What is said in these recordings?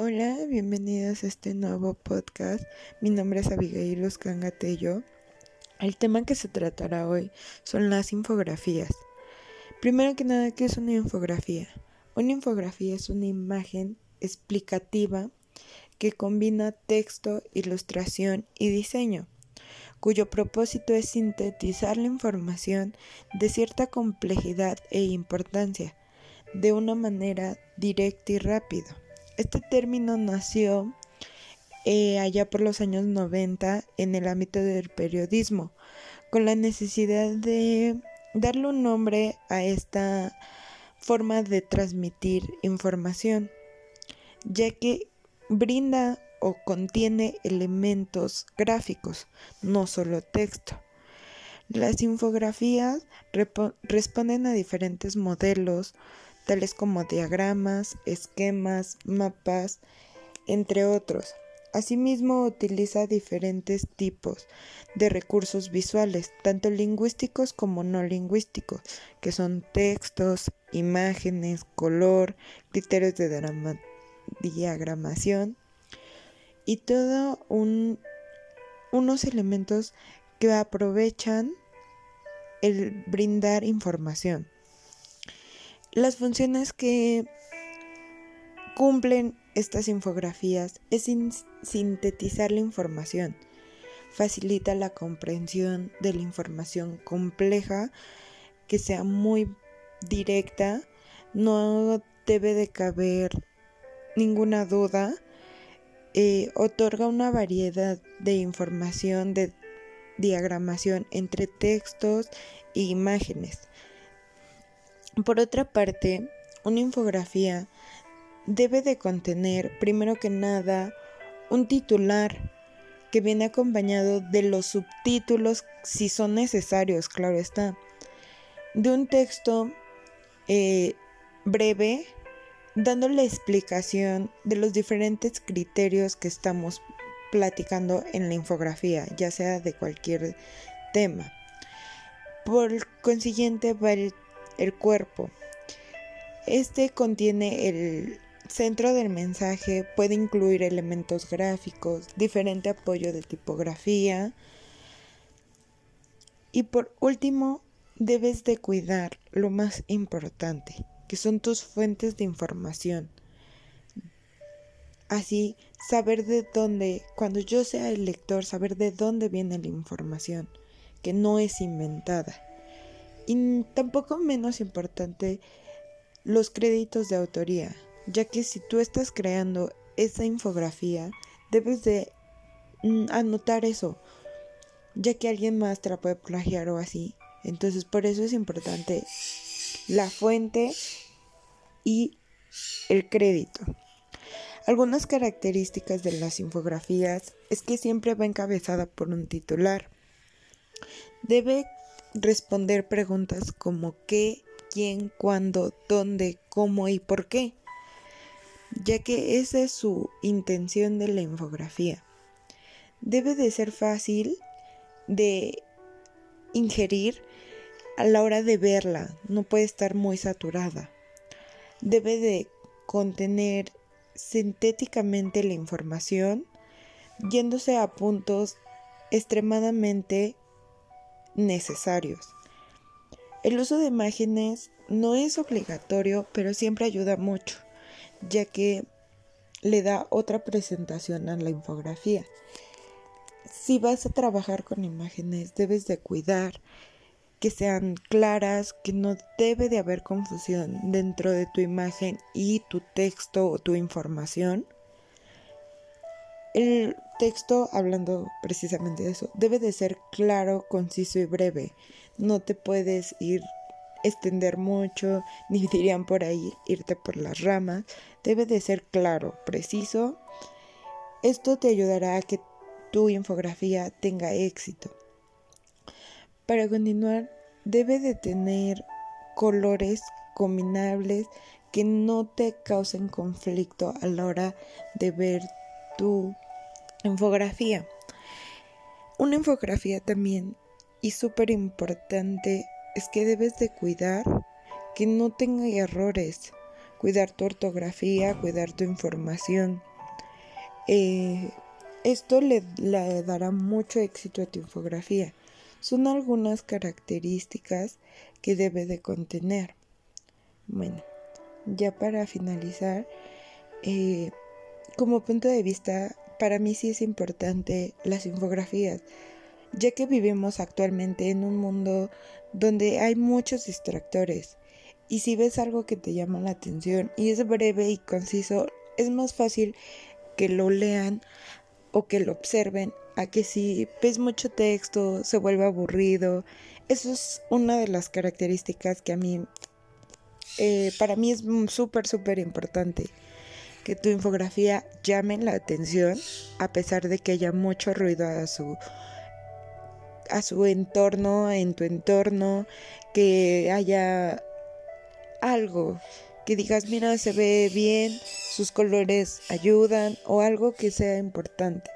Hola, bienvenidos a este nuevo podcast. Mi nombre es Abigail Uscangatello. El tema que se tratará hoy son las infografías. Primero que nada, ¿qué es una infografía? Una infografía es una imagen explicativa que combina texto, ilustración y diseño, cuyo propósito es sintetizar la información de cierta complejidad e importancia de una manera directa y rápida. Este término nació eh, allá por los años 90 en el ámbito del periodismo, con la necesidad de darle un nombre a esta forma de transmitir información, ya que brinda o contiene elementos gráficos, no solo texto. Las infografías responden a diferentes modelos tales como diagramas, esquemas, mapas, entre otros. Asimismo, utiliza diferentes tipos de recursos visuales, tanto lingüísticos como no lingüísticos, que son textos, imágenes, color, criterios de diagramación y todo unos elementos que aprovechan el brindar información. Las funciones que cumplen estas infografías es sintetizar la información, facilita la comprensión de la información compleja, que sea muy directa, no debe de caber ninguna duda, eh, otorga una variedad de información de diagramación entre textos e imágenes por otra parte, una infografía debe de contener, primero que nada, un titular que viene acompañado de los subtítulos si son necesarios, claro está, de un texto eh, breve dando la explicación de los diferentes criterios que estamos platicando en la infografía, ya sea de cualquier tema. Por consiguiente, va el el cuerpo. Este contiene el centro del mensaje, puede incluir elementos gráficos, diferente apoyo de tipografía. Y por último, debes de cuidar lo más importante, que son tus fuentes de información. Así, saber de dónde, cuando yo sea el lector, saber de dónde viene la información, que no es inventada. Y tampoco menos importante, los créditos de autoría, ya que si tú estás creando esa infografía, debes de anotar eso, ya que alguien más te la puede plagiar o así. Entonces por eso es importante la fuente y el crédito. Algunas características de las infografías es que siempre va encabezada por un titular. Debe responder preguntas como qué, quién, cuándo, dónde, cómo y por qué, ya que esa es su intención de la infografía. Debe de ser fácil de ingerir a la hora de verla, no puede estar muy saturada. Debe de contener sintéticamente la información, yéndose a puntos extremadamente necesarios. El uso de imágenes no es obligatorio, pero siempre ayuda mucho, ya que le da otra presentación a la infografía. Si vas a trabajar con imágenes, debes de cuidar que sean claras, que no debe de haber confusión dentro de tu imagen y tu texto o tu información. El texto, hablando precisamente de eso, debe de ser claro, conciso y breve. No te puedes ir extender mucho, ni dirían por ahí irte por las ramas. Debe de ser claro, preciso. Esto te ayudará a que tu infografía tenga éxito. Para continuar, debe de tener colores combinables que no te causen conflicto a la hora de ver tu infografía. Una infografía también y súper importante es que debes de cuidar que no tenga errores, cuidar tu ortografía, cuidar tu información, Eh, esto le, dará mucho éxito a tu infografía. Son algunas características que debe de contener. Bueno, ya para finalizar, eh, como punto de vista, para mí sí es importante las infografías, ya que vivimos actualmente en un mundo donde hay muchos distractores. Y si ves algo que te llama la atención y es breve y conciso, es más fácil que lo lean o que lo observen a que si ves mucho texto se vuelve aburrido. Eso es una de las características que a mí, eh, para mí es súper, súper importante. Que tu infografía llame la atención a pesar de que haya mucho ruido a su a su entorno, en tu entorno, que haya algo que digas, mira, se ve bien, sus colores ayudan o algo que sea importante.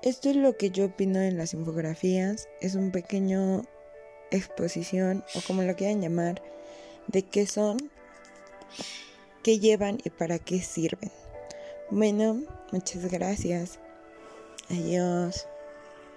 Esto es lo que yo opino en las infografías, es un pequeño exposición o como lo quieran llamar de qué son, qué llevan y para qué sirven. Bueno, muchas gracias. Adiós.